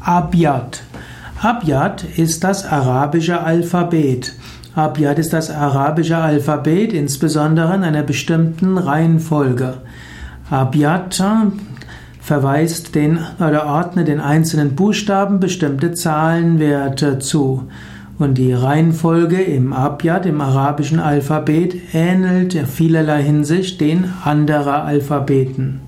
Abjad. Abjad ist das arabische Alphabet. Abjad ist das arabische Alphabet, insbesondere in einer bestimmten Reihenfolge. Abjad verweist den oder ordnet den einzelnen Buchstaben bestimmte Zahlenwerte zu. Und die Reihenfolge im Abjad, im arabischen Alphabet, ähnelt in vielerlei Hinsicht den anderer Alphabeten.